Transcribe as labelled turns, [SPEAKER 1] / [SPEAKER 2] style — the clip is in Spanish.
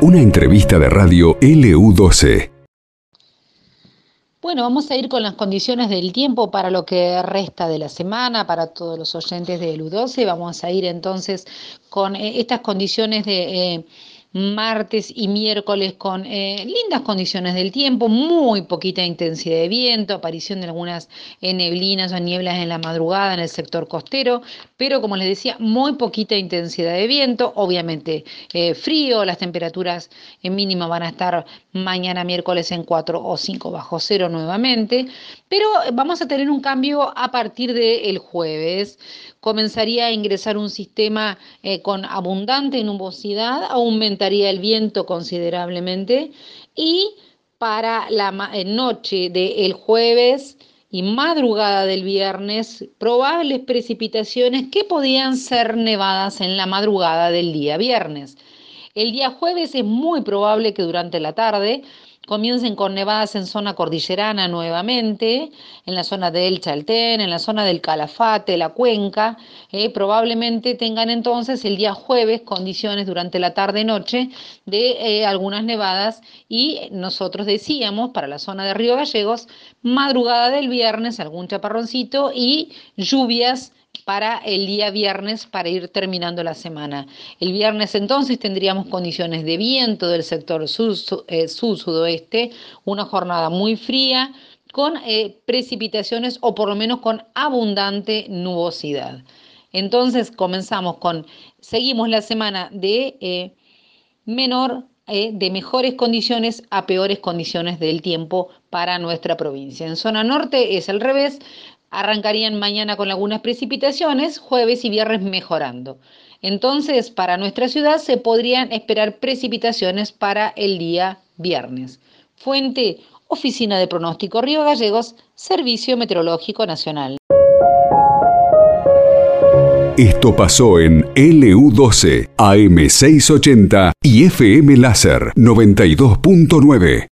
[SPEAKER 1] Una entrevista de radio LU12.
[SPEAKER 2] Bueno, vamos a ir con las condiciones del tiempo para lo que resta de la semana, para todos los oyentes de LU12. Vamos a ir entonces con eh, estas condiciones de... Eh, martes y miércoles con eh, lindas condiciones del tiempo, muy poquita intensidad de viento, aparición de algunas eh, neblinas o nieblas en la madrugada en el sector costero, pero como les decía, muy poquita intensidad de viento, obviamente eh, frío, las temperaturas en mínima van a estar mañana miércoles en 4 o 5 bajo cero nuevamente, pero vamos a tener un cambio a partir del jueves. Comenzaría a ingresar un sistema con abundante nubosidad, el viento considerablemente y para la eh, noche del jueves y madrugada del viernes, probables precipitaciones que podían ser nevadas en la madrugada del día viernes. El día jueves es muy probable que durante la tarde comiencen con nevadas en zona cordillerana nuevamente, en la zona del Chaltén, en la zona del Calafate, la Cuenca. Eh, probablemente tengan entonces el día jueves condiciones durante la tarde-noche de eh, algunas nevadas y nosotros decíamos para la zona de Río Gallegos, madrugada del viernes algún chaparroncito y lluvias para el día viernes para ir terminando la semana. El viernes entonces tendríamos condiciones de viento del sector eh, sur-sudoeste, una jornada muy fría con eh, precipitaciones o por lo menos con abundante nubosidad. Entonces comenzamos con, seguimos la semana de eh, menor de mejores condiciones a peores condiciones del tiempo para nuestra provincia. En zona norte es al revés, arrancarían mañana con algunas precipitaciones, jueves y viernes mejorando. Entonces, para nuestra ciudad se podrían esperar precipitaciones para el día viernes. Fuente, Oficina de Pronóstico Río Gallegos, Servicio Meteorológico Nacional.
[SPEAKER 1] Esto pasó en LU12, AM680 y FM Láser 92.9.